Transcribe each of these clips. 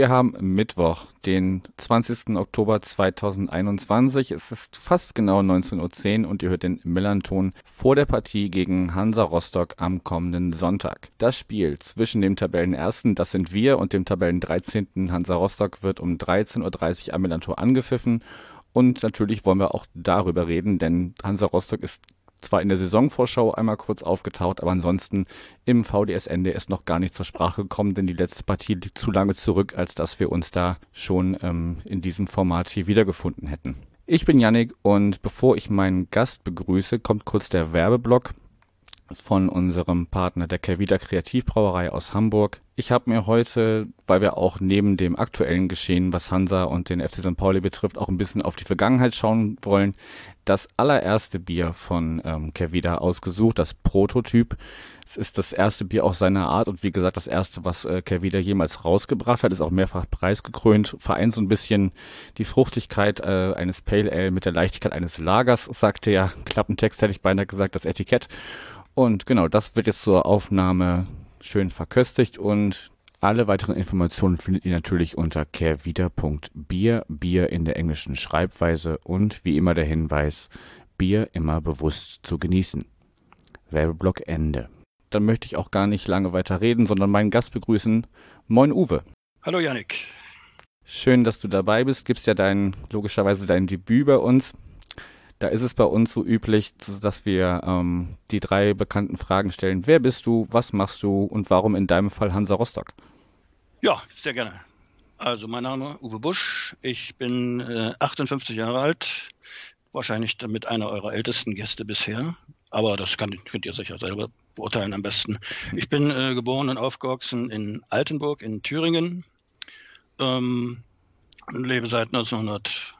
wir haben Mittwoch, den 20. Oktober 2021. Es ist fast genau 19.10 Uhr und ihr hört den Millanton vor der Partie gegen Hansa Rostock am kommenden Sonntag. Das Spiel zwischen dem Tabellenersten, das sind wir, und dem Tabellen 13. Hansa Rostock wird um 13.30 Uhr am Millantor angepfiffen. Und natürlich wollen wir auch darüber reden, denn Hansa Rostock ist zwar in der Saisonvorschau einmal kurz aufgetaucht, aber ansonsten im VDS-Ende ist noch gar nicht zur Sprache gekommen, denn die letzte Partie liegt zu lange zurück, als dass wir uns da schon ähm, in diesem Format hier wiedergefunden hätten. Ich bin Yannick und bevor ich meinen Gast begrüße, kommt kurz der Werbeblock von unserem Partner der Kervida Kreativbrauerei aus Hamburg. Ich habe mir heute, weil wir auch neben dem aktuellen Geschehen, was Hansa und den FC St. Pauli betrifft, auch ein bisschen auf die Vergangenheit schauen wollen, das allererste Bier von ähm, Kervida ausgesucht, das Prototyp. Es ist das erste Bier aus seiner Art und wie gesagt das erste, was äh, Kervida jemals rausgebracht hat, ist auch mehrfach preisgekrönt, vereint so ein bisschen die Fruchtigkeit äh, eines Pale Ale mit der Leichtigkeit eines Lagers, sagte ja, Klappentext hätte ich beinahe gesagt, das Etikett. Und genau, das wird jetzt zur Aufnahme schön verköstigt und alle weiteren Informationen findet ihr natürlich unter carewieder.bier, Bier in der englischen Schreibweise und wie immer der Hinweis, Bier immer bewusst zu genießen. Werbeblock Ende. Dann möchte ich auch gar nicht lange weiter reden, sondern meinen Gast begrüßen. Moin Uwe. Hallo Yannick. Schön, dass du dabei bist. Gibst ja dein, logischerweise dein Debüt bei uns. Da ist es bei uns so üblich, dass wir ähm, die drei bekannten Fragen stellen. Wer bist du, was machst du und warum in deinem Fall Hansa Rostock? Ja, sehr gerne. Also mein Name ist Uwe Busch. Ich bin äh, 58 Jahre alt. Wahrscheinlich damit einer eurer ältesten Gäste bisher. Aber das kann, könnt ihr sicher selber beurteilen am besten. Ich bin äh, geboren und aufgewachsen in Altenburg in Thüringen. Ähm, lebe seit 1900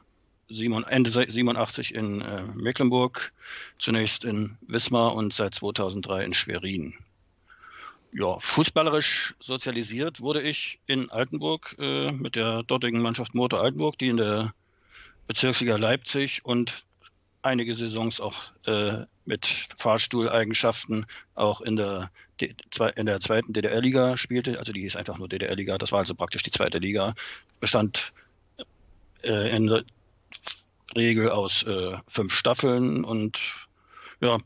Ende 87 in äh, Mecklenburg, zunächst in Wismar und seit 2003 in Schwerin. Ja, fußballerisch sozialisiert wurde ich in Altenburg äh, mit der dortigen Mannschaft Motor Altenburg, die in der Bezirksliga Leipzig und einige Saisons auch äh, mit Fahrstuhleigenschaften auch in der, in der zweiten DDR-Liga spielte. Also die ist einfach nur DDR-Liga. Das war also praktisch die zweite Liga. Bestand äh, in Regel aus äh, fünf Staffeln und ja,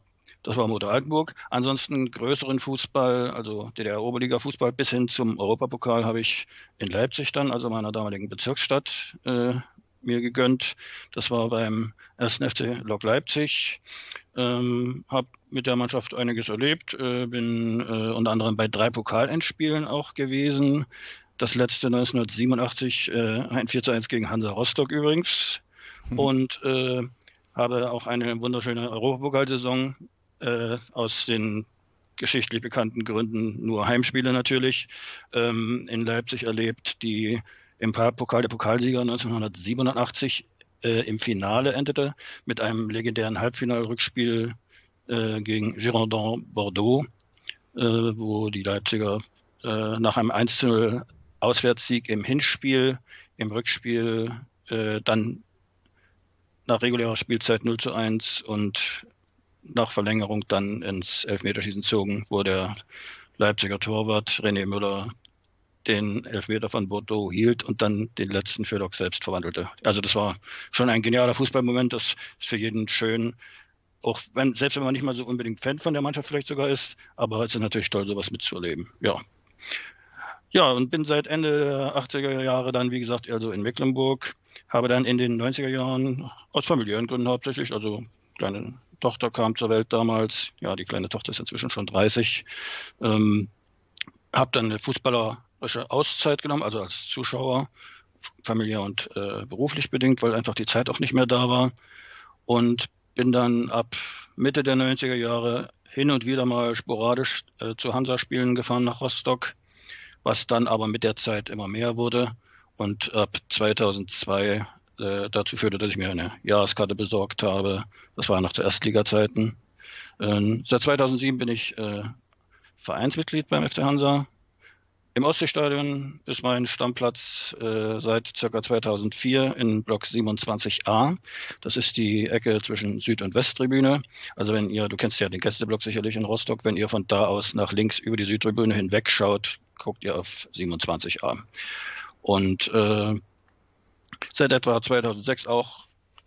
das war Motor Altenburg. Ansonsten größeren Fußball, also DDR-Oberliga-Fußball bis hin zum Europapokal habe ich in Leipzig dann, also meiner damaligen Bezirksstadt, äh, mir gegönnt. Das war beim 1. FC Lok Leipzig. Ähm, habe mit der Mannschaft einiges erlebt, äh, bin äh, unter anderem bei drei Pokalendspielen auch gewesen. Das letzte 1987, äh, ein 4 zu 1 gegen Hansa Rostock übrigens. Mhm. Und äh, habe auch eine wunderschöne Europapokalsaison äh, aus den geschichtlich bekannten Gründen nur Heimspiele natürlich ähm, in Leipzig erlebt, die im Pokal der Pokalsieger 1987 äh, im Finale endete mit einem legendären Halbfinalrückspiel äh, gegen Girondin Bordeaux, äh, wo die Leipziger äh, nach einem 1 0 Auswärtssieg im Hinspiel, im Rückspiel äh, dann nach regulärer Spielzeit 0 zu 1 und nach Verlängerung dann ins Elfmeterschießen zogen, wo der Leipziger Torwart René Müller den Elfmeter von Bordeaux hielt und dann den letzten für Lok selbst verwandelte. Also das war schon ein genialer Fußballmoment, das ist für jeden schön. Auch wenn, selbst wenn man nicht mal so unbedingt Fan von der Mannschaft vielleicht sogar ist, aber es ist natürlich toll, sowas mitzuerleben. Ja. Ja, und bin seit Ende der 80er Jahre dann, wie gesagt, also in Mecklenburg, habe dann in den 90er Jahren aus familiären Gründen hauptsächlich, also kleine Tochter kam zur Welt damals, ja, die kleine Tochter ist inzwischen schon 30, ähm, habe dann eine fußballerische Auszeit genommen, also als Zuschauer, familiär und äh, beruflich bedingt, weil einfach die Zeit auch nicht mehr da war. Und bin dann ab Mitte der 90er Jahre hin und wieder mal sporadisch äh, zu Hansa-Spielen gefahren nach Rostock, was dann aber mit der Zeit immer mehr wurde und ab 2002 äh, dazu führte, dass ich mir eine Jahreskarte besorgt habe. Das war noch zu Erstliga-Zeiten. Ähm, seit 2007 bin ich äh, Vereinsmitglied beim FC Hansa. Im Ostseestadion ist mein Stammplatz äh, seit ca. 2004 in Block 27a. Das ist die Ecke zwischen Süd- und Westtribüne. Also wenn ihr, du kennst ja den Gästeblock sicherlich in Rostock, wenn ihr von da aus nach links über die Südtribüne hinweg schaut, guckt ihr auf 27a. Und äh, seit etwa 2006 auch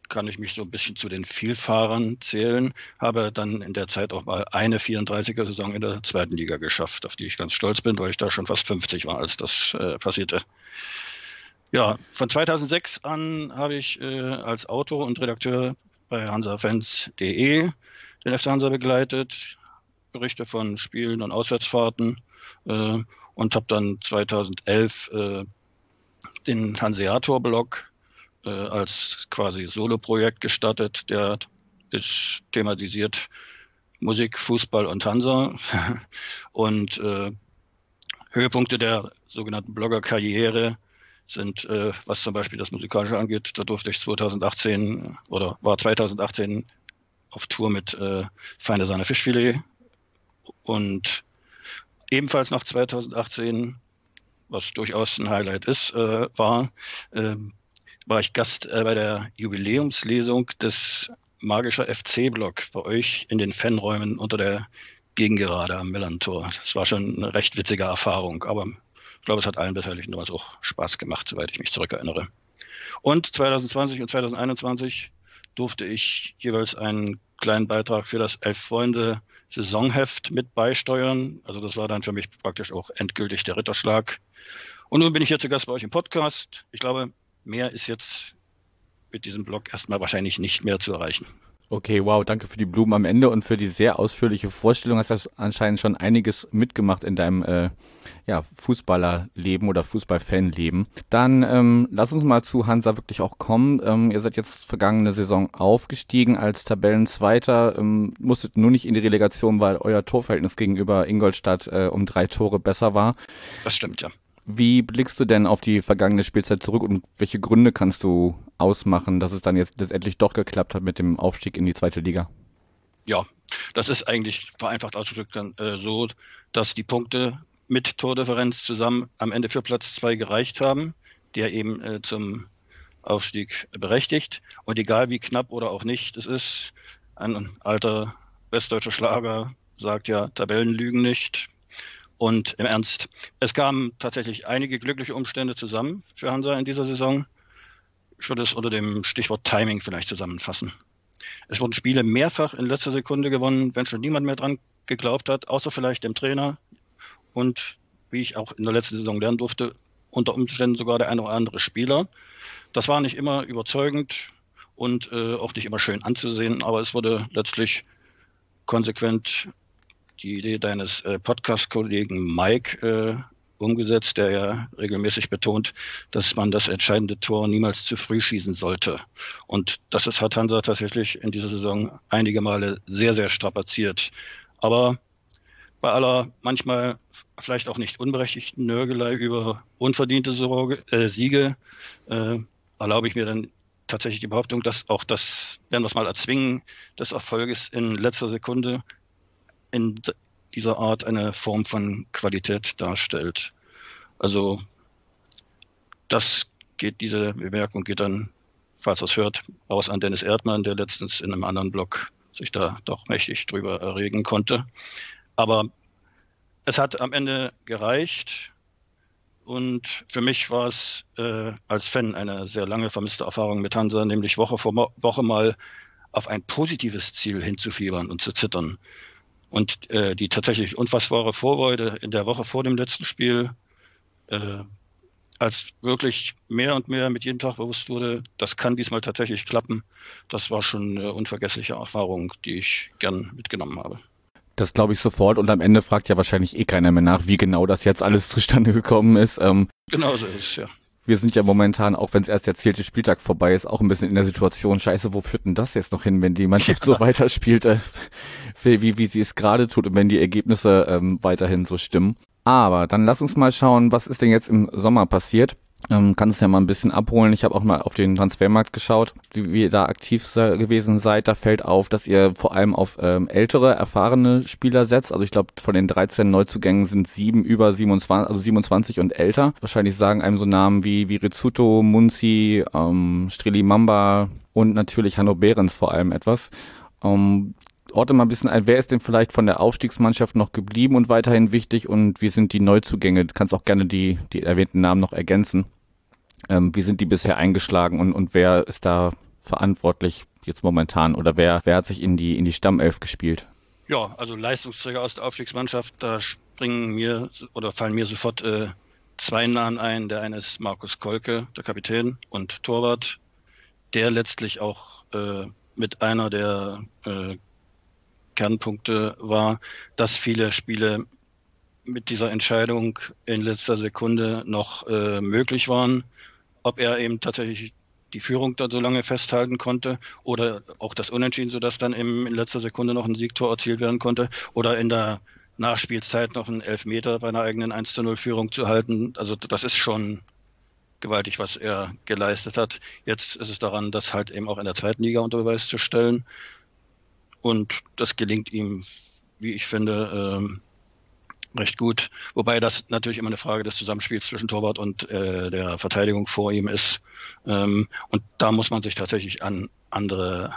kann ich mich so ein bisschen zu den Vielfahrern zählen. Habe dann in der Zeit auch mal eine 34er-Saison in der zweiten Liga geschafft, auf die ich ganz stolz bin, weil ich da schon fast 50 war, als das äh, passierte. Ja, von 2006 an habe ich äh, als Autor und Redakteur bei hansafans.de den FC Hansa begleitet, Berichte von Spielen und Auswärtsfahrten äh, und habe dann 2011 äh, den Hanseator-Blog äh, als quasi Soloprojekt gestartet. Der ist thematisiert Musik, Fußball und Hansa. und äh, Höhepunkte der sogenannten Blogger-Karriere sind, äh, was zum Beispiel das Musikalische angeht, da durfte ich 2018 oder war 2018 auf Tour mit äh, Feine Sahne Fischfilet und ebenfalls nach 2018, was durchaus ein Highlight ist, äh, war, äh, war ich Gast äh, bei der Jubiläumslesung des Magischer FC-Blog bei euch in den Fanräumen unter der Gegengerade am Millantor. Das war schon eine recht witzige Erfahrung, aber ich glaube, es hat allen Beteiligten damals auch Spaß gemacht, soweit ich mich zurückerinnere. Und 2020 und 2021 durfte ich jeweils einen kleinen Beitrag für das Elf Freunde Saisonheft mit beisteuern. Also das war dann für mich praktisch auch endgültig der Ritterschlag. Und nun bin ich hier zu Gast bei euch im Podcast. Ich glaube, mehr ist jetzt mit diesem Blog erstmal wahrscheinlich nicht mehr zu erreichen. Okay, wow, danke für die Blumen am Ende und für die sehr ausführliche Vorstellung. Hast du anscheinend schon einiges mitgemacht in deinem äh, ja, Fußballerleben oder Fußballfanleben. Dann ähm, lass uns mal zu Hansa wirklich auch kommen. Ähm, ihr seid jetzt vergangene Saison aufgestiegen als Tabellenzweiter, ähm, musstet nur nicht in die Relegation, weil euer Torverhältnis gegenüber Ingolstadt äh, um drei Tore besser war. Das stimmt, ja. Wie blickst du denn auf die vergangene Spielzeit zurück und welche Gründe kannst du ausmachen, dass es dann jetzt letztendlich doch geklappt hat mit dem Aufstieg in die zweite Liga? Ja, das ist eigentlich vereinfacht ausgedrückt dann äh, so, dass die Punkte mit Tordifferenz zusammen am Ende für Platz zwei gereicht haben, der eben äh, zum Aufstieg berechtigt. Und egal wie knapp oder auch nicht es ist, ein alter westdeutscher Schlager sagt ja, Tabellen lügen nicht. Und im Ernst, es kamen tatsächlich einige glückliche Umstände zusammen für Hansa in dieser Saison. Ich würde es unter dem Stichwort Timing vielleicht zusammenfassen. Es wurden Spiele mehrfach in letzter Sekunde gewonnen, wenn schon niemand mehr dran geglaubt hat, außer vielleicht dem Trainer. Und wie ich auch in der letzten Saison lernen durfte, unter Umständen sogar der eine oder andere Spieler. Das war nicht immer überzeugend und äh, auch nicht immer schön anzusehen, aber es wurde letztlich konsequent die Idee deines äh, Podcast-Kollegen Mike äh, umgesetzt, der ja regelmäßig betont, dass man das entscheidende Tor niemals zu früh schießen sollte. Und das ist, hat Hansa tatsächlich in dieser Saison einige Male sehr, sehr strapaziert. Aber bei aller manchmal vielleicht auch nicht unberechtigten Nörgelei über unverdiente Sorge, äh, Siege äh, erlaube ich mir dann tatsächlich die Behauptung, dass auch das, werden wir es mal erzwingen, des Erfolges in letzter Sekunde in dieser Art eine Form von Qualität darstellt. Also das geht, diese Bemerkung geht dann, falls es hört, aus an Dennis Erdmann, der letztens in einem anderen Blog sich da doch mächtig drüber erregen konnte. Aber es hat am Ende gereicht. Und für mich war es äh, als Fan eine sehr lange vermisste Erfahrung mit Hansa, nämlich Woche vor Woche mal auf ein positives Ziel hinzufiebern und zu zittern. Und äh, die tatsächlich unfassbare Vorfreude in der Woche vor dem letzten Spiel, äh, als wirklich mehr und mehr mit jedem Tag bewusst wurde, das kann diesmal tatsächlich klappen, das war schon eine unvergessliche Erfahrung, die ich gern mitgenommen habe. Das glaube ich sofort und am Ende fragt ja wahrscheinlich eh keiner mehr nach, wie genau das jetzt alles zustande gekommen ist. Ähm, genau so ist es, ja wir sind ja momentan, auch wenn es erst der zählte Spieltag vorbei ist, auch ein bisschen in der Situation, scheiße, wo führt denn das jetzt noch hin, wenn die Mannschaft so weiterspielt, äh, wie, wie sie es gerade tut und wenn die Ergebnisse ähm, weiterhin so stimmen. Aber dann lass uns mal schauen, was ist denn jetzt im Sommer passiert. Ähm, kannst ja mal ein bisschen abholen. Ich habe auch mal auf den Transfermarkt geschaut, wie, wie ihr da aktiv gewesen seid. Da fällt auf, dass ihr vor allem auf ähm, ältere, erfahrene Spieler setzt. Also ich glaube, von den 13 Neuzugängen sind sieben über 27, also 27 und älter. Wahrscheinlich sagen einem so Namen wie, wie Rizzuto, Munzi, ähm, Streli Mamba und natürlich Hanno Behrens vor allem etwas. Ähm, orte mal ein bisschen ein, wer ist denn vielleicht von der Aufstiegsmannschaft noch geblieben und weiterhin wichtig und wie sind die Neuzugänge? Du kannst auch gerne die, die erwähnten Namen noch ergänzen. Ähm, wie sind die bisher eingeschlagen und, und wer ist da verantwortlich jetzt momentan oder wer, wer hat sich in die, in die Stammelf gespielt? Ja, also Leistungsträger aus der Aufstiegsmannschaft, da springen mir oder fallen mir sofort äh, zwei Namen ein. Der eine ist Markus Kolke, der Kapitän und Torwart, der letztlich auch äh, mit einer der äh, Kernpunkte war, dass viele Spiele mit dieser Entscheidung in letzter Sekunde noch äh, möglich waren. Ob er eben tatsächlich die Führung da so lange festhalten konnte oder auch das Unentschieden, sodass dann eben in letzter Sekunde noch ein Siegtor erzielt werden konnte oder in der Nachspielzeit noch einen Elfmeter bei einer eigenen 1 zu 0 Führung zu halten. Also das ist schon gewaltig, was er geleistet hat. Jetzt ist es daran, das halt eben auch in der zweiten Liga unter Beweis zu stellen. Und das gelingt ihm, wie ich finde, ähm, recht gut. Wobei das natürlich immer eine Frage des Zusammenspiels zwischen Torwart und äh, der Verteidigung vor ihm ist. Ähm, und da muss man sich tatsächlich an andere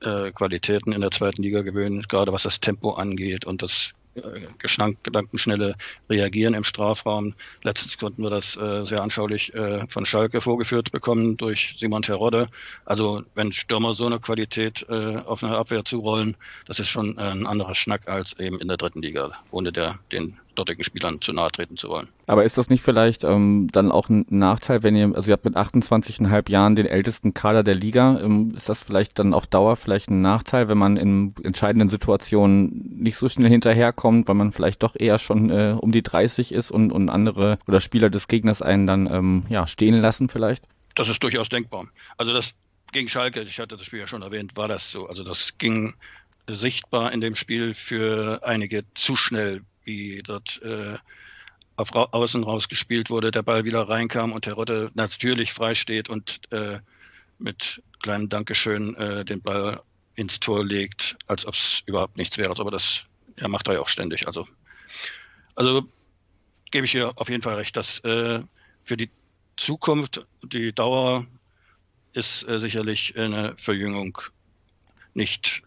äh, Qualitäten in der zweiten Liga gewöhnen, gerade was das Tempo angeht und das gedankenschnelle Reagieren im Strafraum. Letztens konnten wir das äh, sehr anschaulich äh, von Schalke vorgeführt bekommen durch Simon Terodde. Also wenn Stürmer so eine Qualität äh, auf eine Abwehr zurollen, das ist schon ein anderer Schnack als eben in der dritten Liga, ohne der, den dortigen Spielern zu nahe treten zu wollen. Aber ist das nicht vielleicht ähm, dann auch ein Nachteil, wenn ihr, also ihr habt mit 28,5 Jahren den ältesten Kader der Liga, ähm, ist das vielleicht dann auf Dauer vielleicht ein Nachteil, wenn man in entscheidenden Situationen nicht so schnell hinterherkommt, weil man vielleicht doch eher schon äh, um die 30 ist und, und andere oder Spieler des Gegners einen dann ähm, ja, stehen lassen vielleicht? Das ist durchaus denkbar. Also das gegen Schalke, ich hatte das Spiel ja schon erwähnt, war das so. Also das ging sichtbar in dem Spiel für einige zu schnell wie dort äh, auf Ra Außen rausgespielt wurde, der Ball wieder reinkam und der Rotte natürlich frei steht und äh, mit kleinem Dankeschön äh, den Ball ins Tor legt, als ob es überhaupt nichts wäre. Aber das ja, macht er ja auch ständig. Also, also gebe ich hier auf jeden Fall recht, dass äh, für die Zukunft, die Dauer ist äh, sicherlich eine Verjüngung nicht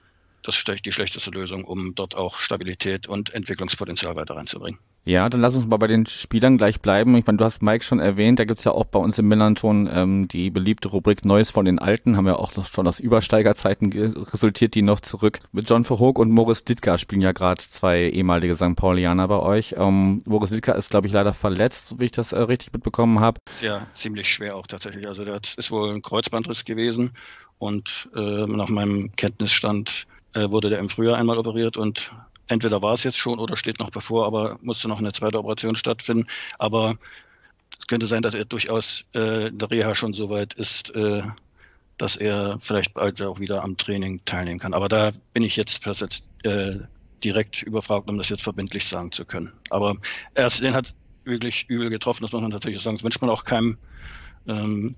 das ist die schlechteste Lösung, um dort auch Stabilität und Entwicklungspotenzial weiter reinzubringen. Ja, dann lass uns mal bei den Spielern gleich bleiben. Ich meine, du hast Mike schon erwähnt, da gibt's ja auch bei uns im Millanton ähm, die beliebte Rubrik Neues von den Alten, haben ja auch schon aus Übersteigerzeiten resultiert, die noch zurück. Mit John Verhoek und Moritz Ditka spielen ja gerade zwei ehemalige St. Paulianer bei euch. Ähm, Moritz Ditka ist, glaube ich, leider verletzt, wie ich das äh, richtig mitbekommen habe. Ist ja ziemlich schwer auch tatsächlich. Also hat, ist wohl ein Kreuzbandriss gewesen und äh, nach meinem Kenntnisstand äh, wurde der im Frühjahr einmal operiert und entweder war es jetzt schon oder steht noch bevor, aber musste noch eine zweite Operation stattfinden. Aber es könnte sein, dass er durchaus äh, in der Reha schon so weit ist, äh, dass er vielleicht bald auch wieder am Training teilnehmen kann. Aber da bin ich jetzt äh, direkt überfragt, um das jetzt verbindlich sagen zu können. Aber er ist, den hat wirklich übel getroffen, das muss man natürlich sagen. Das wünscht man auch keinem. Ähm,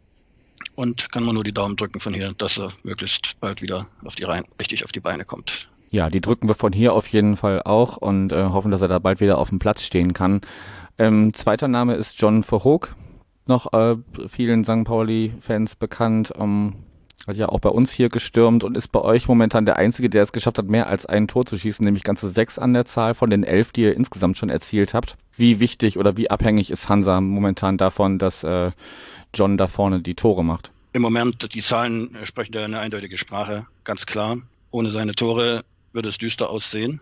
und kann man nur die Daumen drücken von hier, dass er möglichst bald wieder auf die Reihen, richtig auf die Beine kommt. Ja, die drücken wir von hier auf jeden Fall auch und äh, hoffen, dass er da bald wieder auf dem Platz stehen kann. Ähm, zweiter Name ist John Verhoek, noch äh, vielen St. Pauli-Fans bekannt. Ähm, hat ja auch bei uns hier gestürmt und ist bei euch momentan der Einzige, der es geschafft hat, mehr als ein Tor zu schießen, nämlich ganze sechs an der Zahl von den elf, die ihr insgesamt schon erzielt habt. Wie wichtig oder wie abhängig ist Hansa momentan davon, dass äh, John da vorne die Tore macht? Im Moment, die Zahlen sprechen da eine eindeutige Sprache, ganz klar. Ohne seine Tore würde es düster aussehen.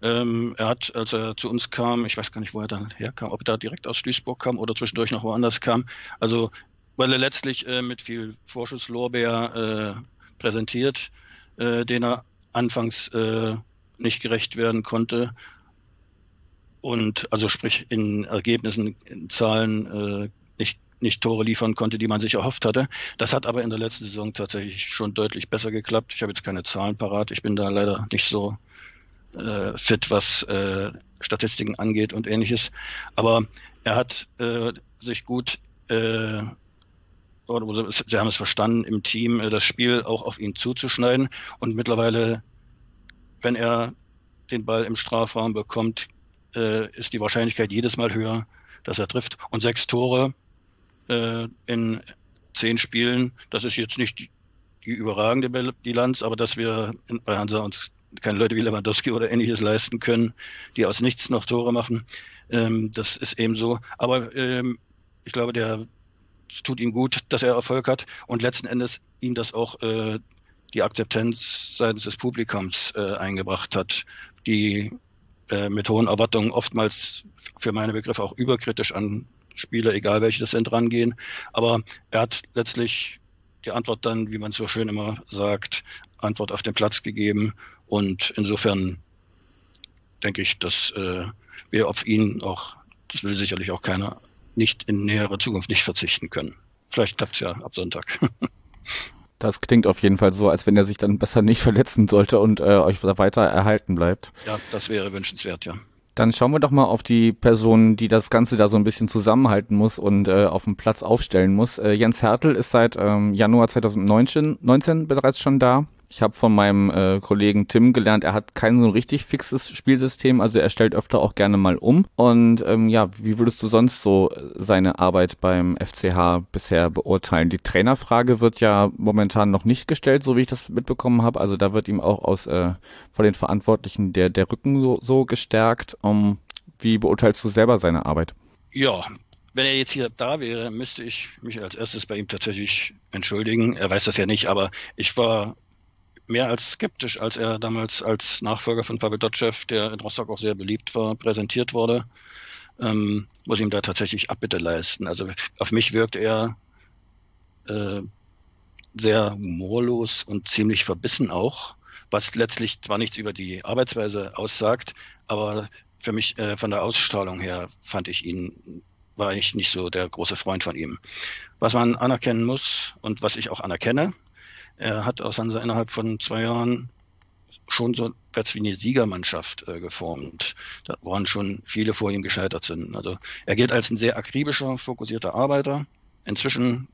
Ähm, er hat, als er zu uns kam, ich weiß gar nicht, wo er dann herkam, ob er da direkt aus Duisburg kam oder zwischendurch noch woanders kam. Also, weil er letztlich äh, mit viel Vorschusslorbeer äh, präsentiert, äh, den er anfangs äh, nicht gerecht werden konnte. Und also sprich in Ergebnissen, in Zahlen äh, nicht nicht Tore liefern konnte, die man sich erhofft hatte. Das hat aber in der letzten Saison tatsächlich schon deutlich besser geklappt. Ich habe jetzt keine Zahlen parat. Ich bin da leider nicht so äh, fit, was äh, Statistiken angeht und ähnliches. Aber er hat äh, sich gut äh, oder sie haben es verstanden, im Team äh, das Spiel auch auf ihn zuzuschneiden. Und mittlerweile, wenn er den Ball im Strafraum bekommt, äh, ist die Wahrscheinlichkeit jedes Mal höher, dass er trifft. Und sechs Tore äh, in zehn Spielen, das ist jetzt nicht die, überragende Bilanz, aber dass wir bei Hansa uns keine Leute wie Lewandowski oder ähnliches leisten können, die aus nichts noch Tore machen. Ähm, das ist eben so. Aber ähm, ich glaube, der es tut ihm gut, dass er Erfolg hat und letzten Endes ihn das auch äh, die Akzeptanz seitens des Publikums äh, eingebracht hat, die äh, mit hohen Erwartungen oftmals für meine Begriffe auch überkritisch an Spieler, egal welche das sind, rangehen. Aber er hat letztlich die Antwort dann, wie man so schön immer sagt, Antwort auf den Platz gegeben. Und insofern denke ich, dass äh, wir auf ihn auch, das will sicherlich auch keiner, nicht in näherer Zukunft nicht verzichten können. Vielleicht klappt es ja ab Sonntag. Das klingt auf jeden Fall so, als wenn er sich dann besser nicht verletzen sollte und äh, euch weiter erhalten bleibt. Ja, das wäre wünschenswert, ja. Dann schauen wir doch mal auf die Person, die das Ganze da so ein bisschen zusammenhalten muss und äh, auf dem Platz aufstellen muss. Äh, Jens Hertel ist seit ähm, Januar 2019 19 bereits schon da. Ich habe von meinem äh, Kollegen Tim gelernt, er hat kein so richtig fixes Spielsystem, also er stellt öfter auch gerne mal um. Und ähm, ja, wie würdest du sonst so seine Arbeit beim FCH bisher beurteilen? Die Trainerfrage wird ja momentan noch nicht gestellt, so wie ich das mitbekommen habe. Also da wird ihm auch aus äh, von den Verantwortlichen der, der Rücken so, so gestärkt. Um, wie beurteilst du selber seine Arbeit? Ja, wenn er jetzt hier da wäre, müsste ich mich als erstes bei ihm tatsächlich entschuldigen. Er weiß das ja nicht, aber ich war mehr als skeptisch, als er damals als Nachfolger von Pavel Dotschew, der in Rostock auch sehr beliebt war, präsentiert wurde. Ähm, muss ihm da tatsächlich Abbitte leisten. Also auf mich wirkt er äh, sehr humorlos und ziemlich verbissen auch, was letztlich zwar nichts über die Arbeitsweise aussagt, aber für mich äh, von der Ausstrahlung her fand ich ihn war ich nicht so der große Freund von ihm. Was man anerkennen muss und was ich auch anerkenne, er hat aus Hansa innerhalb von zwei Jahren schon so etwas wie eine Siegermannschaft äh, geformt, da waren schon viele vor ihm gescheitert sind. Also er gilt als ein sehr akribischer, fokussierter Arbeiter. Inzwischen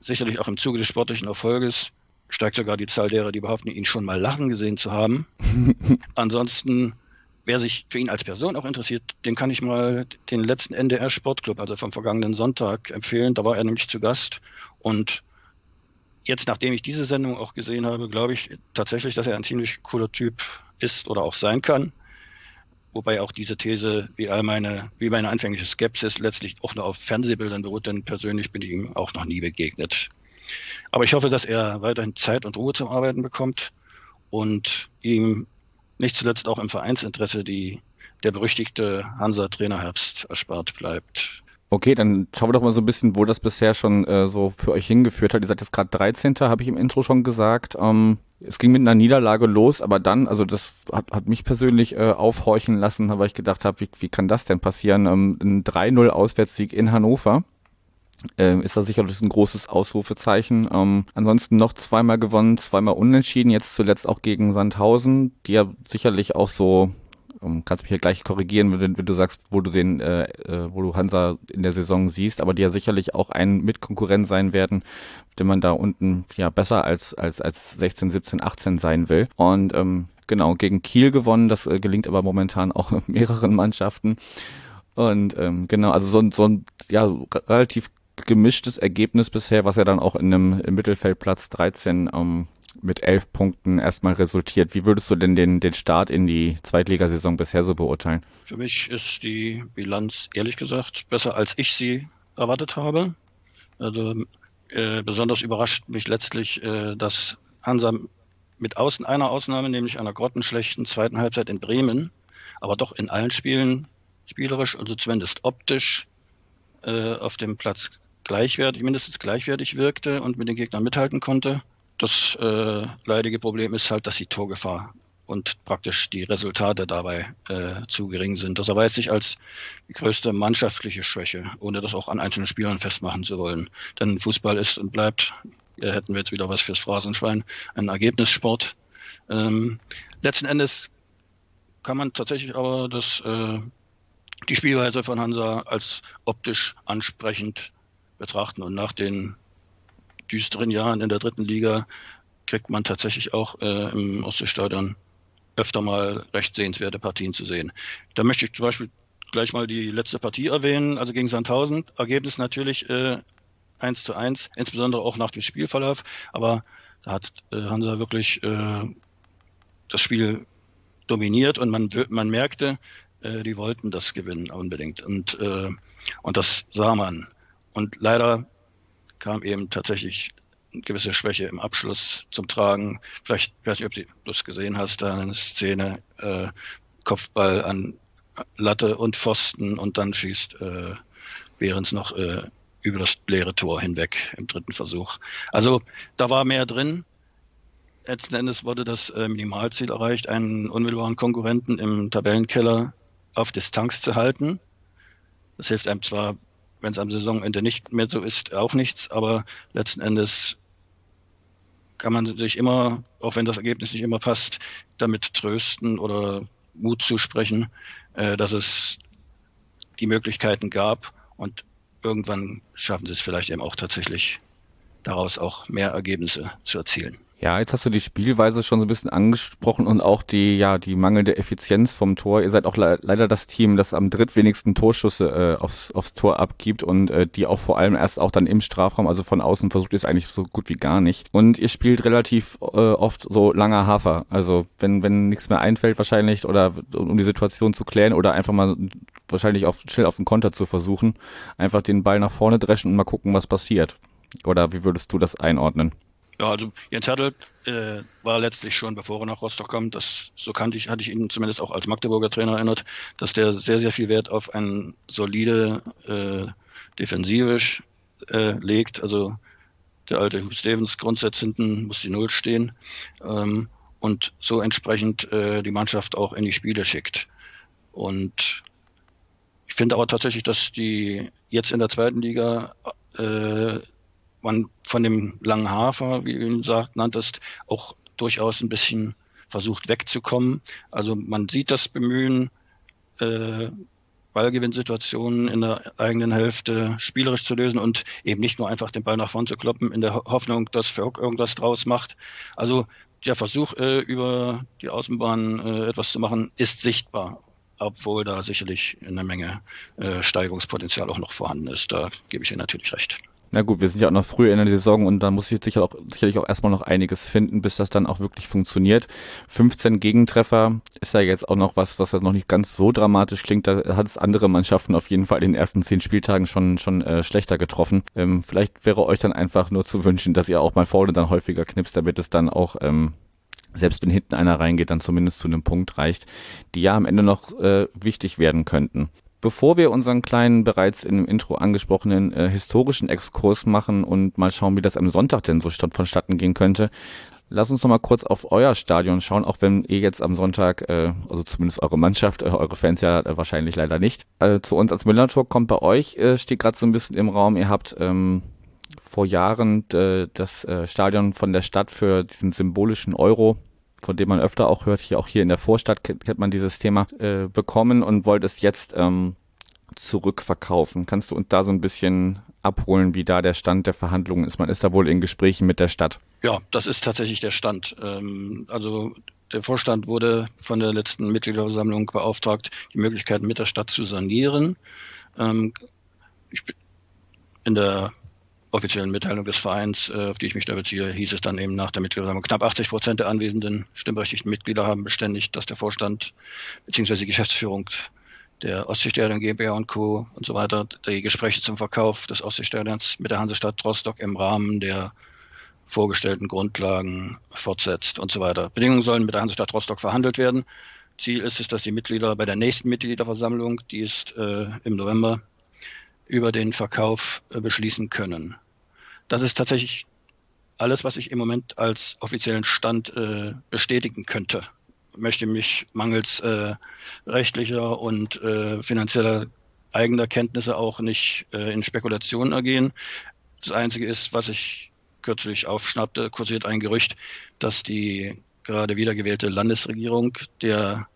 sicherlich auch im Zuge des sportlichen Erfolges steigt sogar die Zahl derer, die behaupten, ihn schon mal lachen gesehen zu haben. Ansonsten, wer sich für ihn als Person auch interessiert, dem kann ich mal den letzten NDR Sportclub, also vom vergangenen Sonntag, empfehlen. Da war er nämlich zu Gast und jetzt, nachdem ich diese Sendung auch gesehen habe, glaube ich tatsächlich, dass er ein ziemlich cooler Typ ist oder auch sein kann. Wobei auch diese These, wie all meine, wie meine anfängliche Skepsis letztlich auch nur auf Fernsehbildern beruht, denn persönlich bin ich ihm auch noch nie begegnet. Aber ich hoffe, dass er weiterhin Zeit und Ruhe zum Arbeiten bekommt und ihm nicht zuletzt auch im Vereinsinteresse die, der berüchtigte Hansa-Trainerherbst erspart bleibt. Okay, dann schauen wir doch mal so ein bisschen, wo das bisher schon äh, so für euch hingeführt hat. Ihr seid jetzt gerade 13. habe ich im Intro schon gesagt. Ähm, es ging mit einer Niederlage los, aber dann, also das hat, hat mich persönlich äh, aufhorchen lassen, weil ich gedacht habe, wie, wie kann das denn passieren? Ähm, ein 3-0 Auswärtssieg in Hannover. Äh, ist da sicherlich ein großes Ausrufezeichen. Ähm, ansonsten noch zweimal gewonnen, zweimal unentschieden, jetzt zuletzt auch gegen Sandhausen, die ja sicherlich auch so um, kannst mich hier gleich korrigieren, wenn, wenn du sagst, wo du den, äh, äh, wo du Hansa in der Saison siehst, aber die ja sicherlich auch ein Mitkonkurrent sein werden, den man da unten ja besser als als als 16, 17, 18 sein will. Und ähm, genau gegen Kiel gewonnen, das äh, gelingt aber momentan auch mehreren Mannschaften. Und ähm, genau, also so ein so ein ja relativ gemischtes Ergebnis bisher, was ja dann auch in einem im Mittelfeldplatz 13 ähm, mit elf Punkten erstmal resultiert. Wie würdest du denn den, den Start in die Zweitligasaison bisher so beurteilen? Für mich ist die Bilanz ehrlich gesagt besser, als ich sie erwartet habe. Also äh, besonders überrascht mich letztlich, äh, dass Hansa mit außen einer Ausnahme, nämlich einer grottenschlechten zweiten Halbzeit in Bremen, aber doch in allen Spielen spielerisch, also zumindest optisch, äh, auf dem Platz gleichwertig, mindestens gleichwertig wirkte und mit den Gegnern mithalten konnte. Das äh, leidige Problem ist halt, dass die Torgefahr und praktisch die Resultate dabei äh, zu gering sind. Das erweist sich als die größte mannschaftliche Schwäche, ohne das auch an einzelnen Spielern festmachen zu wollen. Denn Fußball ist und bleibt, äh, hätten wir jetzt wieder was fürs Phrasenschwein, ein Ergebnissport. Ähm, letzten Endes kann man tatsächlich aber das, äh, die Spielweise von Hansa als optisch ansprechend betrachten. Und nach den düsteren Jahren in der dritten Liga kriegt man tatsächlich auch äh, im Ostseestadion öfter mal recht sehenswerte Partien zu sehen. Da möchte ich zum Beispiel gleich mal die letzte Partie erwähnen, also gegen Sandhausen. Ergebnis natürlich äh, 1 zu 1, insbesondere auch nach dem Spielverlauf. Aber da hat äh, Hansa wirklich äh, das Spiel dominiert und man, man merkte, äh, die wollten das gewinnen unbedingt. Und, äh, und das sah man. Und leider kam eben tatsächlich eine gewisse Schwäche im Abschluss zum Tragen. Vielleicht, ich weiß nicht, ob du das gesehen hast, da eine Szene, äh, Kopfball an Latte und Pfosten und dann schießt äh, Behrens noch äh, über das leere Tor hinweg im dritten Versuch. Also da war mehr drin. Letzten Endes wurde das äh, Minimalziel erreicht, einen unmittelbaren Konkurrenten im Tabellenkeller auf Distanz zu halten. Das hilft einem zwar, wenn es am Saisonende nicht mehr so ist, auch nichts, aber letzten Endes kann man sich immer, auch wenn das Ergebnis nicht immer passt, damit trösten oder Mut zusprechen, äh, dass es die Möglichkeiten gab und irgendwann schaffen sie es vielleicht eben auch tatsächlich, daraus auch mehr Ergebnisse zu erzielen. Ja, jetzt hast du die Spielweise schon so ein bisschen angesprochen und auch die, ja, die mangelnde Effizienz vom Tor. Ihr seid auch le leider das Team, das am drittwenigsten Torschüsse äh, aufs, aufs Tor abgibt und äh, die auch vor allem erst auch dann im Strafraum, also von außen versucht ihr es eigentlich so gut wie gar nicht. Und ihr spielt relativ äh, oft so langer Hafer. Also wenn, wenn nichts mehr einfällt wahrscheinlich oder um die Situation zu klären oder einfach mal wahrscheinlich auf, schnell auf den Konter zu versuchen, einfach den Ball nach vorne dreschen und mal gucken, was passiert. Oder wie würdest du das einordnen? Ja, also Jens Hertel äh, war letztlich schon, bevor er nach Rostock kam, das so kannte ich, hatte ich ihn zumindest auch als Magdeburger Trainer erinnert, dass der sehr, sehr viel Wert auf ein solide äh, Defensivisch äh, legt. Also der alte Stevens Grundsatz hinten muss die Null stehen ähm, und so entsprechend äh, die Mannschaft auch in die Spiele schickt. Und ich finde aber tatsächlich, dass die jetzt in der zweiten Liga äh, man von dem langen Hafer, wie du ihn sagt, nanntest, auch durchaus ein bisschen versucht wegzukommen. Also man sieht das Bemühen, äh, Ballgewinnsituationen in der eigenen Hälfte spielerisch zu lösen und eben nicht nur einfach den Ball nach vorn zu kloppen, in der Hoffnung, dass Verhoek irgendwas draus macht. Also der Versuch, äh, über die Außenbahn äh, etwas zu machen, ist sichtbar, obwohl da sicherlich eine Menge äh, Steigerungspotenzial auch noch vorhanden ist. Da gebe ich Ihnen natürlich recht. Na gut, wir sind ja auch noch früh in der Saison und da muss ich sicher auch, sicherlich auch erstmal noch einiges finden, bis das dann auch wirklich funktioniert. 15 Gegentreffer ist ja jetzt auch noch was, was ja noch nicht ganz so dramatisch klingt. Da hat es andere Mannschaften auf jeden Fall in den ersten zehn Spieltagen schon, schon äh, schlechter getroffen. Ähm, vielleicht wäre euch dann einfach nur zu wünschen, dass ihr auch mal vorne dann häufiger knipst, damit es dann auch ähm, selbst wenn hinten einer reingeht, dann zumindest zu einem Punkt reicht, die ja am Ende noch äh, wichtig werden könnten. Bevor wir unseren kleinen, bereits im Intro angesprochenen äh, historischen Exkurs machen und mal schauen, wie das am Sonntag denn so vonstatten gehen könnte, lass uns noch mal kurz auf euer Stadion schauen, auch wenn ihr jetzt am Sonntag, äh, also zumindest eure Mannschaft, äh, eure Fans ja äh, wahrscheinlich leider nicht, äh, zu uns als Millantor kommt. Bei euch, äh, steht gerade so ein bisschen im Raum, ihr habt ähm, vor Jahren äh, das äh, Stadion von der Stadt für diesen symbolischen Euro von dem man öfter auch hört, hier auch hier in der Vorstadt kennt, man dieses Thema, äh, bekommen und wollte es jetzt ähm, zurückverkaufen. Kannst du uns da so ein bisschen abholen, wie da der Stand der Verhandlungen ist? Man ist da wohl in Gesprächen mit der Stadt. Ja, das ist tatsächlich der Stand. Ähm, also der Vorstand wurde von der letzten Mitgliederversammlung beauftragt, die Möglichkeiten mit der Stadt zu sanieren. Ähm, ich, in der offiziellen Mitteilung des Vereins, äh, auf die ich mich da beziehe, hieß es dann eben nach der Mitgliederversammlung, knapp 80 Prozent der anwesenden stimmberechtigten Mitglieder haben beständigt, dass der Vorstand bzw. die Geschäftsführung der Ostseestadion GmbH und Co. und so weiter die Gespräche zum Verkauf des Ostseestadions mit der Hansestadt Rostock im Rahmen der vorgestellten Grundlagen fortsetzt und so weiter. Bedingungen sollen mit der Hansestadt Rostock verhandelt werden. Ziel ist es, dass die Mitglieder bei der nächsten Mitgliederversammlung, die ist äh, im November, über den Verkauf äh, beschließen können. Das ist tatsächlich alles, was ich im Moment als offiziellen Stand äh, bestätigen könnte. Ich möchte mich mangels äh, rechtlicher und finanzieller eigener Kenntnisse auch nicht in Spekulationen ergehen. Das Einzige ist, was ich kürzlich aufschnappte, kursiert ein Gerücht, dass die gerade wiedergewählte Landesregierung der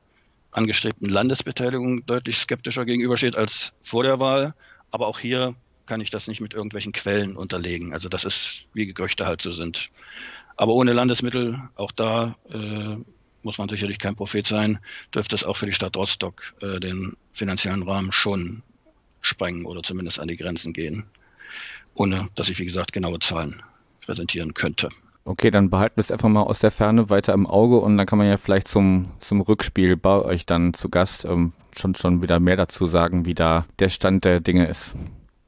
angestrebten Landesbeteiligung deutlich skeptischer gegenübersteht als vor der Wahl. Aber auch hier kann ich das nicht mit irgendwelchen Quellen unterlegen. Also das ist, wie Gerüchte halt so sind. Aber ohne Landesmittel, auch da äh, muss man sicherlich kein Prophet sein, dürfte es auch für die Stadt Rostock äh, den finanziellen Rahmen schon sprengen oder zumindest an die Grenzen gehen, ohne dass ich, wie gesagt, genaue Zahlen präsentieren könnte. Okay, dann behalten wir es einfach mal aus der Ferne weiter im Auge und dann kann man ja vielleicht zum, zum Rückspiel bei euch dann zu Gast ähm, schon, schon wieder mehr dazu sagen, wie da der Stand der Dinge ist.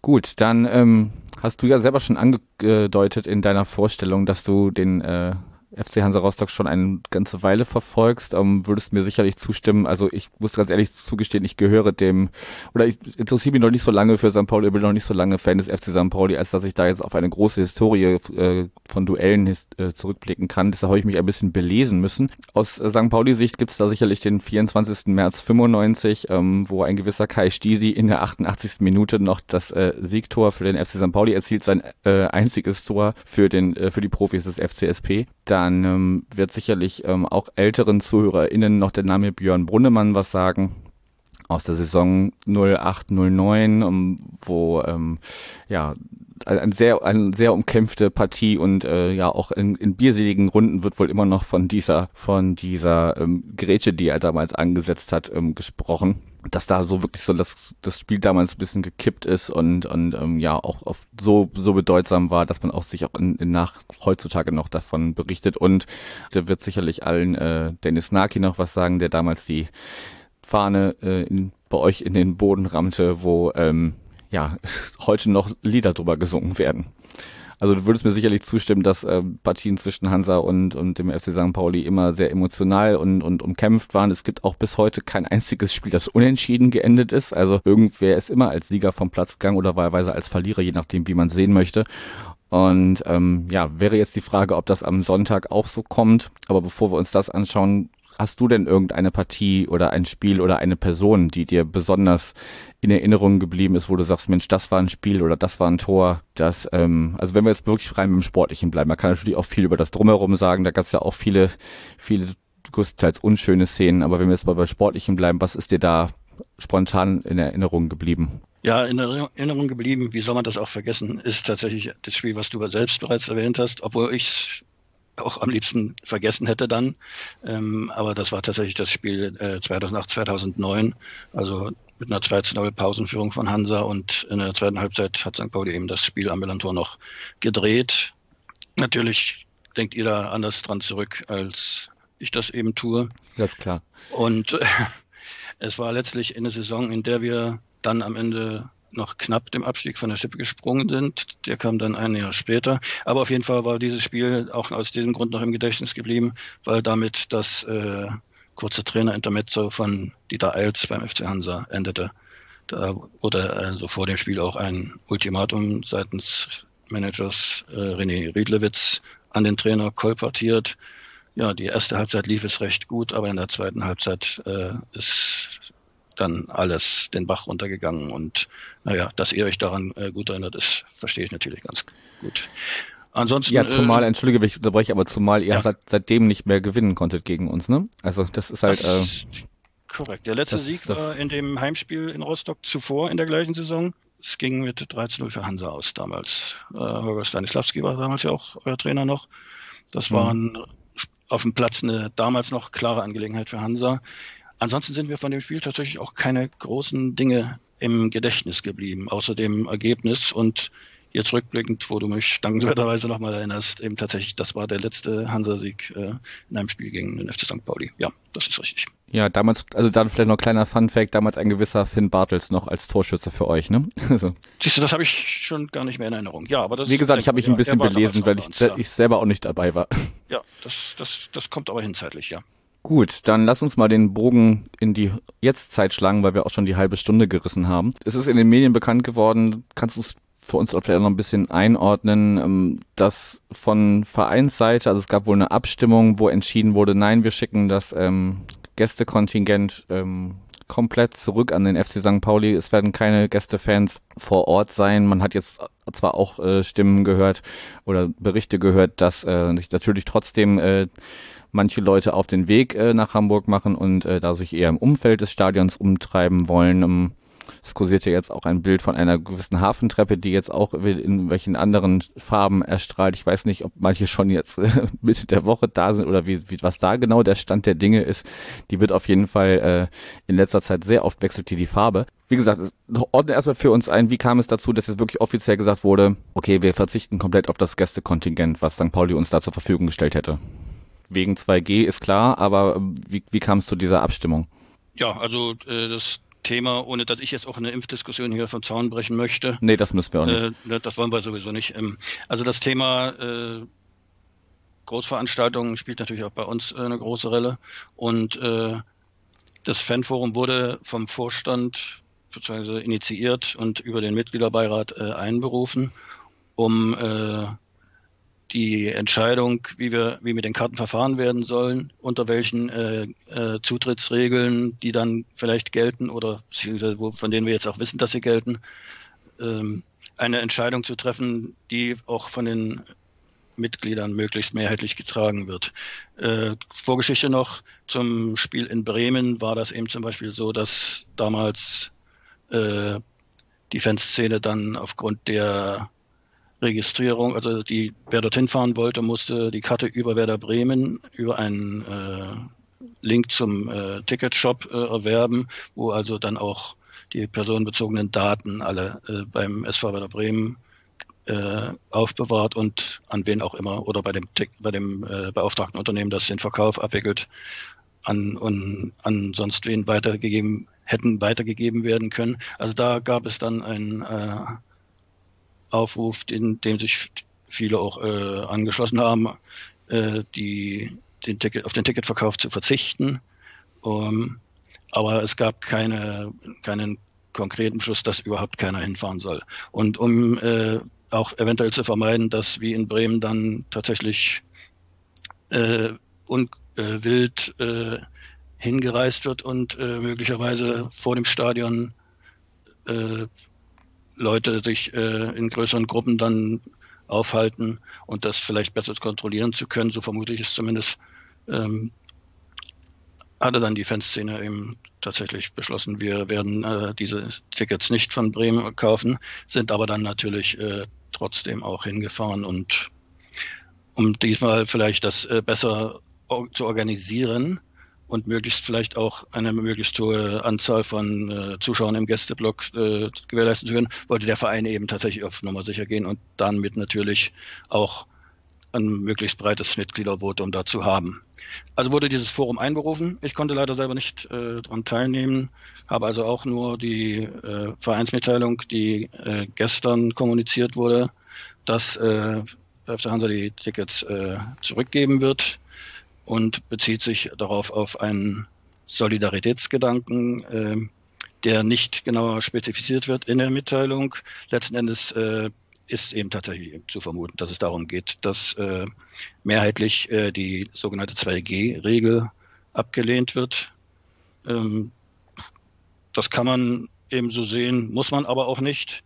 Gut, dann ähm, hast du ja selber schon angedeutet in deiner Vorstellung, dass du den äh, FC Hansa Rostock schon eine ganze Weile verfolgst, ähm, würdest mir sicherlich zustimmen. Also ich muss ganz ehrlich zugestehen, ich gehöre dem, oder ich interessiere mich noch nicht so lange für St. Pauli, ich bin noch nicht so lange Fan des FC St. Pauli, als dass ich da jetzt auf eine große Historie äh, von Duellen äh, zurückblicken kann. Deshalb habe ich mich ein bisschen belesen müssen. Aus äh, St. Pauli-Sicht gibt es da sicherlich den 24. März 95, ähm, wo ein gewisser Kai Stisi in der 88. Minute noch das äh, Siegtor für den FC St. Pauli erzielt, sein äh, einziges Tor für den äh, für die Profis des FCSP. Da dann ähm, wird sicherlich ähm, auch älteren ZuhörerInnen noch der Name Björn Brunnemann was sagen aus der Saison 0809, um, wo ähm, ja ein sehr eine sehr umkämpfte Partie und äh, ja auch in, in bierseligen Runden wird wohl immer noch von dieser von dieser ähm, Grätsche, die er damals angesetzt hat, ähm, gesprochen dass da so wirklich so das, das Spiel damals ein bisschen gekippt ist und, und ähm, ja auch auf so, so bedeutsam war, dass man auch sich auch in, in nach heutzutage noch davon berichtet. Und da wird sicherlich allen äh, Dennis Naki noch was sagen, der damals die Fahne äh, in, bei euch in den Boden rammte, wo ähm, ja heute noch Lieder drüber gesungen werden. Also du würdest mir sicherlich zustimmen, dass äh, Partien zwischen Hansa und, und dem FC St. Pauli immer sehr emotional und, und umkämpft waren. Es gibt auch bis heute kein einziges Spiel, das unentschieden geendet ist. Also irgendwer ist immer als Sieger vom Platz gegangen oder wahlweise als Verlierer, je nachdem, wie man sehen möchte. Und ähm, ja, wäre jetzt die Frage, ob das am Sonntag auch so kommt. Aber bevor wir uns das anschauen, Hast du denn irgendeine Partie oder ein Spiel oder eine Person, die dir besonders in Erinnerung geblieben ist, wo du sagst, Mensch, das war ein Spiel oder das war ein Tor, das, ähm, also wenn wir jetzt wirklich rein mit dem Sportlichen bleiben, man kann natürlich auch viel über das Drumherum sagen, da gab es ja auch viele, viele größtenteils unschöne Szenen, aber wenn wir jetzt mal bei Sportlichen bleiben, was ist dir da spontan in Erinnerung geblieben? Ja, in Erinnerung geblieben, wie soll man das auch vergessen, ist tatsächlich das Spiel, was du selbst bereits erwähnt hast, obwohl ich auch am liebsten vergessen hätte dann. Ähm, aber das war tatsächlich das Spiel äh, 2008, 2009. Also mit einer 2 0 Pausenführung von Hansa und in der zweiten Halbzeit hat St. Pauli eben das Spiel am Melantor noch gedreht. Natürlich denkt ihr da anders dran zurück, als ich das eben tue. Das ist klar. Und äh, es war letztlich eine Saison, in der wir dann am Ende noch knapp dem Abstieg von der Schippe gesprungen sind. Der kam dann ein Jahr später. Aber auf jeden Fall war dieses Spiel auch aus diesem Grund noch im Gedächtnis geblieben, weil damit das äh, kurze Trainer-Intermezzo von Dieter Eils beim FC Hansa endete. Da wurde also vor dem Spiel auch ein Ultimatum seitens Managers äh, René Riedlewitz an den Trainer kolportiert. Ja, die erste Halbzeit lief es recht gut, aber in der zweiten Halbzeit äh, ist dann alles den Bach runtergegangen. Und naja, dass ihr euch daran äh, gut erinnert, das verstehe ich natürlich ganz gut. Ansonsten. Ja, zumal, äh, entschuldige, ich unterbreche, aber zumal ihr ja. seit, seitdem nicht mehr gewinnen konntet gegen uns, ne? Also das ist halt. Das ist äh, korrekt. Der letzte das, Sieg das, war in dem Heimspiel in Rostock zuvor in der gleichen Saison. Es ging mit 13-0 für Hansa aus damals. Äh, Holger Stanislavski war damals ja auch euer Trainer noch. Das war mhm. auf dem Platz eine damals noch klare Angelegenheit für Hansa. Ansonsten sind mir von dem Spiel tatsächlich auch keine großen Dinge im Gedächtnis geblieben, außer dem Ergebnis und jetzt rückblickend, wo du mich dankenswerterweise nochmal erinnerst, eben tatsächlich, das war der letzte Hansa-Sieg äh, in einem Spiel gegen den FC St. Pauli. Ja, das ist richtig. Ja, damals, also dann vielleicht noch kleiner Fun-Fact, damals ein gewisser Finn Bartels noch als Torschütze für euch, ne? Also. Siehst du, das habe ich schon gar nicht mehr in Erinnerung. Ja, aber das Wie gesagt, ich habe mich ein bisschen belesen, weil ich, uns, ja. ich selber auch nicht dabei war. Ja, das, das, das kommt aber hinzeitlich, ja. Gut, dann lass uns mal den Bogen in die Jetztzeit schlagen, weil wir auch schon die halbe Stunde gerissen haben. Es ist in den Medien bekannt geworden, kannst du es für uns vielleicht noch ein bisschen einordnen, ähm, dass von Vereinsseite, also es gab wohl eine Abstimmung, wo entschieden wurde, nein, wir schicken das ähm, Gästekontingent ähm, komplett zurück an den FC St. Pauli. Es werden keine Gästefans vor Ort sein. Man hat jetzt zwar auch äh, Stimmen gehört oder Berichte gehört, dass äh, sich natürlich trotzdem äh, manche Leute auf den Weg äh, nach Hamburg machen und äh, da sich eher im Umfeld des Stadions umtreiben wollen. Ähm, Es kursiert ja jetzt auch ein Bild von einer gewissen Hafentreppe, die jetzt auch in welchen anderen Farben erstrahlt. Ich weiß nicht, ob manche schon jetzt Mitte der Woche da sind oder wie, wie was da genau der Stand der Dinge ist. Die wird auf jeden Fall äh, in letzter Zeit sehr oft wechselt hier die Farbe. Wie gesagt, ordne erstmal für uns ein, wie kam es dazu, dass jetzt wirklich offiziell gesagt wurde, okay, wir verzichten komplett auf das Gästekontingent, was St. Pauli uns da zur Verfügung gestellt hätte. Wegen 2G ist klar, aber wie, wie kam es zu dieser Abstimmung? Ja, also äh, das Thema, ohne dass ich jetzt auch eine Impfdiskussion hier vom Zaun brechen möchte. Nee, das müssen wir auch nicht. Äh, ne, das wollen wir sowieso nicht. Ähm, also das Thema äh, Großveranstaltungen spielt natürlich auch bei uns äh, eine große Rolle. Und äh, das Fanforum wurde vom Vorstand beziehungsweise initiiert und über den Mitgliederbeirat äh, einberufen, um äh, die Entscheidung, wie wir, wie mit den Karten verfahren werden sollen, unter welchen äh, äh, Zutrittsregeln, die dann vielleicht gelten oder wo, von denen wir jetzt auch wissen, dass sie gelten, ähm, eine Entscheidung zu treffen, die auch von den Mitgliedern möglichst mehrheitlich getragen wird. Äh, Vorgeschichte noch zum Spiel in Bremen war das eben zum Beispiel so, dass damals äh, die Fanszene dann aufgrund der Registrierung, also die, wer dorthin fahren wollte, musste die Karte über Werder Bremen über einen äh, Link zum äh, Ticketshop äh, erwerben, wo also dann auch die personenbezogenen Daten alle äh, beim SV Werder Bremen äh, aufbewahrt und an wen auch immer oder bei dem, bei dem äh, beauftragten Unternehmen, das den Verkauf abwickelt, an, und an sonst wen weitergegeben, hätten weitergegeben werden können. Also da gab es dann ein äh, Aufruf, in dem sich viele auch äh, angeschlossen haben, äh, die, den Ticket, auf den Ticketverkauf zu verzichten. Um, ähm, aber es gab keine, keinen konkreten Beschluss, dass überhaupt keiner hinfahren soll. Und um äh, auch eventuell zu vermeiden, dass wie in Bremen dann tatsächlich äh, un, äh, wild äh, hingereist wird und äh, möglicherweise vor dem Stadion äh, Leute sich äh, in größeren Gruppen dann aufhalten und das vielleicht besser kontrollieren zu können, so vermute ich es zumindest, ähm, hatte dann die Fanszene eben tatsächlich beschlossen, wir werden äh, diese Tickets nicht von Bremen kaufen, sind aber dann natürlich äh, trotzdem auch hingefahren und um diesmal vielleicht das äh, besser zu organisieren, und möglichst vielleicht auch eine möglichst hohe Anzahl von äh, Zuschauern im Gästeblock äh, gewährleisten zu können, wollte der Verein eben tatsächlich auf Nummer sicher gehen und damit natürlich auch ein möglichst breites Mitgliedervotum dazu haben. Also wurde dieses Forum einberufen. Ich konnte leider selber nicht äh, daran teilnehmen, habe also auch nur die äh, Vereinsmitteilung, die äh, gestern kommuniziert wurde, dass äh, FC Hansa die Tickets äh, zurückgeben wird und bezieht sich darauf auf einen Solidaritätsgedanken, äh, der nicht genauer spezifiziert wird in der Mitteilung. Letzten Endes äh, ist eben tatsächlich zu vermuten, dass es darum geht, dass äh, mehrheitlich äh, die sogenannte 2G-Regel abgelehnt wird. Ähm, das kann man eben so sehen, muss man aber auch nicht.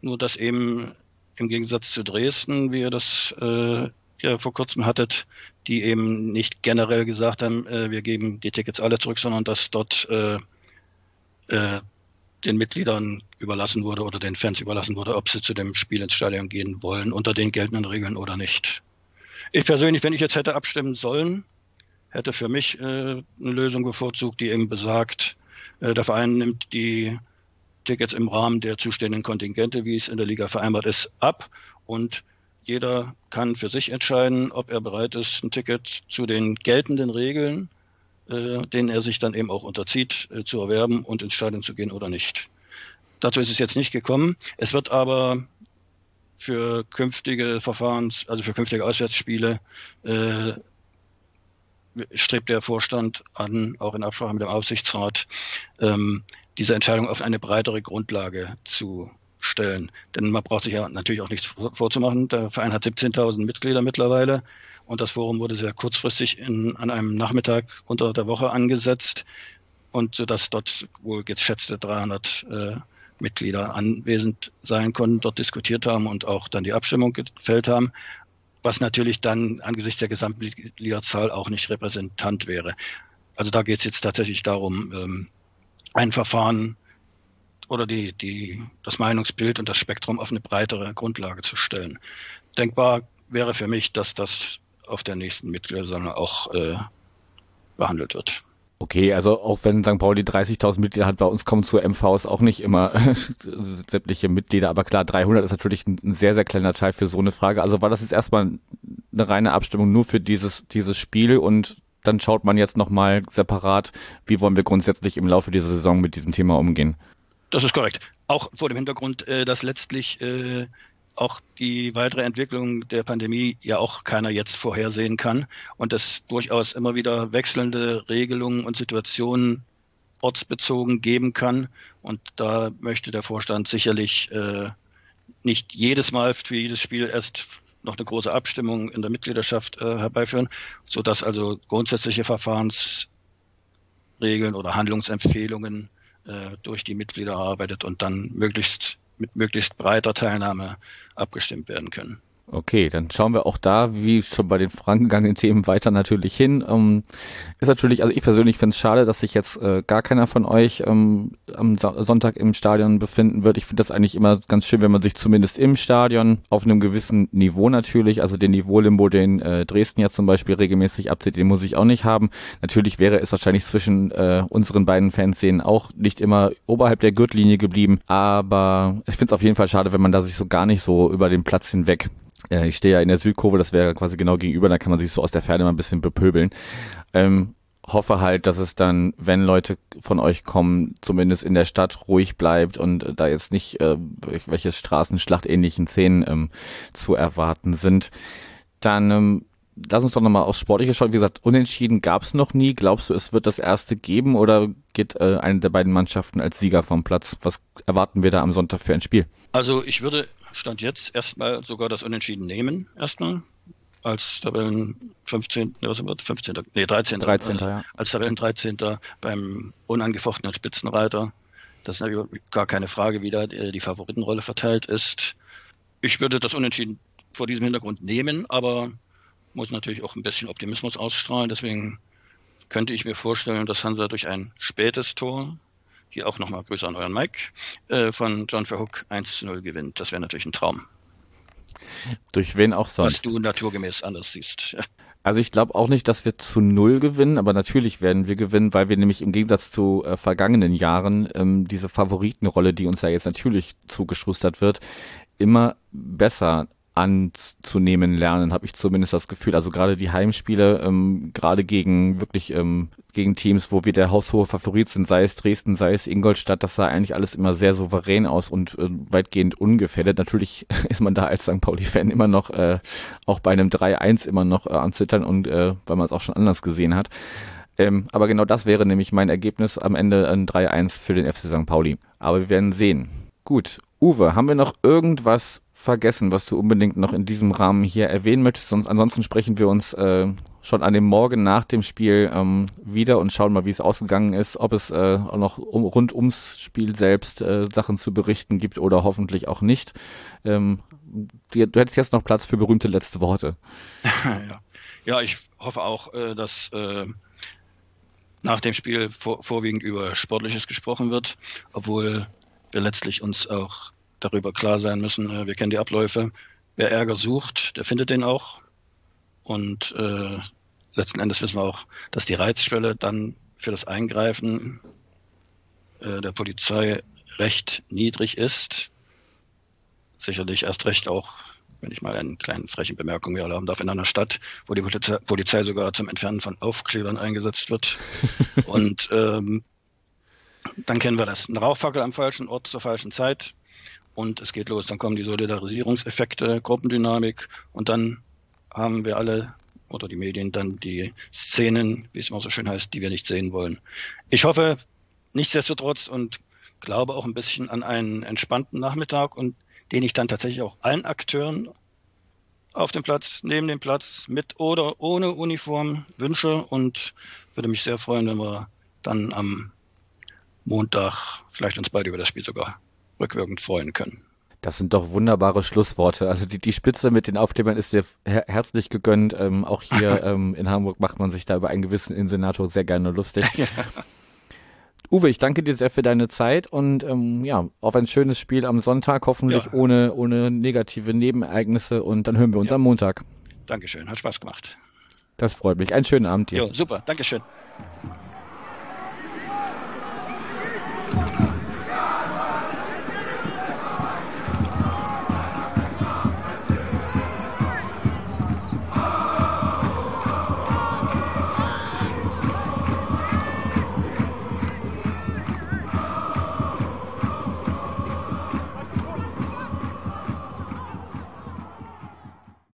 Nur dass eben im Gegensatz zu Dresden, wie ihr das äh, ja vor kurzem hattet, die eben nicht generell gesagt haben, äh, wir geben die Tickets alle zurück, sondern dass dort äh, äh, den Mitgliedern überlassen wurde oder den Fans überlassen wurde, ob sie zu dem Spiel ins Stadion gehen wollen, unter den geltenden Regeln oder nicht. Ich persönlich, wenn ich jetzt hätte abstimmen sollen, hätte für mich äh, eine Lösung bevorzugt, die eben besagt, äh, der Verein nimmt die Tickets im Rahmen der zuständigen Kontingente, wie es in der Liga vereinbart ist, ab und jeder kann für sich entscheiden, ob er bereit ist, ein Ticket zu den geltenden Regeln, äh, denen er sich dann eben auch unterzieht, äh, zu erwerben und ins Stadion zu gehen oder nicht. Dazu ist es jetzt nicht gekommen. Es wird aber für künftige Verfahrens, also für künftige Auswärtsspiele, äh, strebt der Vorstand an, auch in Absprache mit dem Aufsichtsrat, ähm, diese Entscheidung auf eine breitere Grundlage zu stellen. Denn man braucht sich ja natürlich auch nichts vorzumachen. Der Verein hat 17.000 Mitglieder mittlerweile und das Forum wurde sehr kurzfristig in, an einem Nachmittag unter der Woche angesetzt und so dass dort wohl geschätzte 300 äh, Mitglieder anwesend sein konnten, dort diskutiert haben und auch dann die Abstimmung gefällt haben, was natürlich dann angesichts der Gesamtmitgliederzahl auch nicht repräsentant wäre. Also da geht es jetzt tatsächlich darum, ähm, ein Verfahren oder die, die, das Meinungsbild und das Spektrum auf eine breitere Grundlage zu stellen. Denkbar wäre für mich, dass das auf der nächsten Mitgliederversammlung auch äh, behandelt wird. Okay, also auch wenn St. Pauli 30.000 Mitglieder hat, bei uns kommen zur MVs auch nicht immer sämtliche Mitglieder, aber klar, 300 ist natürlich ein, ein, sehr, sehr kleiner Teil für so eine Frage. Also war das jetzt erstmal eine reine Abstimmung nur für dieses, dieses Spiel und dann schaut man jetzt nochmal separat, wie wollen wir grundsätzlich im Laufe dieser Saison mit diesem Thema umgehen. Das ist korrekt. Auch vor dem Hintergrund, äh, dass letztlich äh, auch die weitere Entwicklung der Pandemie ja auch keiner jetzt vorhersehen kann und es durchaus immer wieder wechselnde Regelungen und Situationen ortsbezogen geben kann. Und da möchte der Vorstand sicherlich äh, nicht jedes Mal für jedes Spiel erst noch eine große Abstimmung in der Mitgliedschaft äh, herbeiführen, sodass also grundsätzliche Verfahrensregeln oder Handlungsempfehlungen äh, durch die Mitglieder erarbeitet und dann möglichst mit möglichst breiter Teilnahme abgestimmt werden können. Okay, dann schauen wir auch da, wie schon bei den vorangegangenen Themen, weiter natürlich hin. Ähm, ist natürlich, also ich persönlich finde es schade, dass sich jetzt äh, gar keiner von euch ähm, am Sonntag im Stadion befinden wird. Ich finde das eigentlich immer ganz schön, wenn man sich zumindest im Stadion auf einem gewissen Niveau natürlich, also den Niveau-Limbo, den äh, Dresden ja zum Beispiel regelmäßig abzieht, den muss ich auch nicht haben. Natürlich wäre es wahrscheinlich zwischen äh, unseren beiden Fanszenen auch nicht immer oberhalb der Gürtellinie geblieben, aber ich finde es auf jeden Fall schade, wenn man da sich so gar nicht so über den Platz hinweg äh, ich stehe ja in der Südkurve, das wäre quasi genau gegenüber, da kann man sich so aus der Ferne mal ein bisschen bepöbeln. Ähm, hoffe halt, dass es dann, wenn Leute von euch kommen, zumindest in der Stadt ruhig bleibt und da jetzt nicht äh, welche Straßenschlachtähnlichen Szenen ähm, zu erwarten sind. Dann ähm, lass uns doch nochmal aufs Sportliche schauen. Wie gesagt, unentschieden gab es noch nie. Glaubst du, es wird das erste geben oder geht äh, eine der beiden Mannschaften als Sieger vom Platz? Was erwarten wir da am Sonntag für ein Spiel? Also ich würde Stand jetzt erstmal sogar das Unentschieden nehmen, erstmal. Als Tabellen 15. Was 15. Nee, 13. 13. Äh, ja. Als Tabellen 13. beim unangefochtenen Spitzenreiter. Das ist gar keine Frage, wie da die Favoritenrolle verteilt ist. Ich würde das Unentschieden vor diesem Hintergrund nehmen, aber muss natürlich auch ein bisschen Optimismus ausstrahlen. Deswegen könnte ich mir vorstellen, dass Hansa durch ein spätes Tor hier auch nochmal Grüße an euren Mike, äh, von John Verhook 1 zu 0 gewinnt. Das wäre natürlich ein Traum. Durch wen auch sonst? Was du naturgemäß anders siehst. Also ich glaube auch nicht, dass wir zu null gewinnen, aber natürlich werden wir gewinnen, weil wir nämlich im Gegensatz zu äh, vergangenen Jahren ähm, diese Favoritenrolle, die uns ja jetzt natürlich zugeschustert wird, immer besser anzunehmen lernen, habe ich zumindest das Gefühl. Also gerade die Heimspiele, ähm, gerade gegen wirklich ähm, gegen Teams, wo wir der haushohe Favorit sind, sei es Dresden, sei es Ingolstadt, das sah eigentlich alles immer sehr souverän aus und äh, weitgehend ungefährdet. Natürlich ist man da als St. Pauli-Fan immer noch, äh, auch bei einem 3-1 immer noch äh, am Zittern und äh, weil man es auch schon anders gesehen hat. Ähm, aber genau das wäre nämlich mein Ergebnis am Ende ein 3-1 für den FC St. Pauli. Aber wir werden sehen. Gut, Uwe, haben wir noch irgendwas vergessen, was du unbedingt noch in diesem Rahmen hier erwähnen möchtest. Sonst, ansonsten sprechen wir uns äh, schon an dem Morgen nach dem Spiel ähm, wieder und schauen mal, wie es ausgegangen ist, ob es äh, auch noch um, rund ums Spiel selbst äh, Sachen zu berichten gibt oder hoffentlich auch nicht. Ähm, du, du hättest jetzt noch Platz für berühmte letzte Worte. ja. ja, ich hoffe auch, äh, dass äh, nach dem Spiel vor, vorwiegend über Sportliches gesprochen wird, obwohl wir letztlich uns auch darüber klar sein müssen, äh, wir kennen die Abläufe. Wer Ärger sucht, der findet den auch. Und äh, letzten Endes wissen wir auch, dass die Reizschwelle dann für das Eingreifen äh, der Polizei recht niedrig ist. Sicherlich erst recht auch, wenn ich mal eine kleine freche Bemerkung hier erlauben darf, in einer Stadt, wo die Polizei, Polizei sogar zum Entfernen von Aufklebern eingesetzt wird. Und ähm, dann kennen wir das. Eine Rauchfackel am falschen Ort zur falschen Zeit und es geht los. Dann kommen die Solidarisierungseffekte, Gruppendynamik und dann haben wir alle oder die Medien dann die Szenen, wie es immer so schön heißt, die wir nicht sehen wollen. Ich hoffe nichtsdestotrotz und glaube auch ein bisschen an einen entspannten Nachmittag und den ich dann tatsächlich auch allen Akteuren auf dem Platz, neben dem Platz, mit oder ohne Uniform wünsche und würde mich sehr freuen, wenn wir dann am Montag vielleicht uns beide über das Spiel sogar rückwirkend freuen können. Das sind doch wunderbare Schlussworte. Also die, die Spitze mit den Aufklebern ist dir her herzlich gegönnt. Ähm, auch hier ähm, in Hamburg macht man sich da über einen gewissen Insenator sehr gerne lustig. Uwe, ich danke dir sehr für deine Zeit und ähm, ja, auf ein schönes Spiel am Sonntag, hoffentlich ja. ohne, ohne negative Nebenereignisse und dann hören wir uns ja. am Montag. Dankeschön, hat Spaß gemacht. Das freut mich. Einen schönen Abend dir. Jo, super, Dankeschön.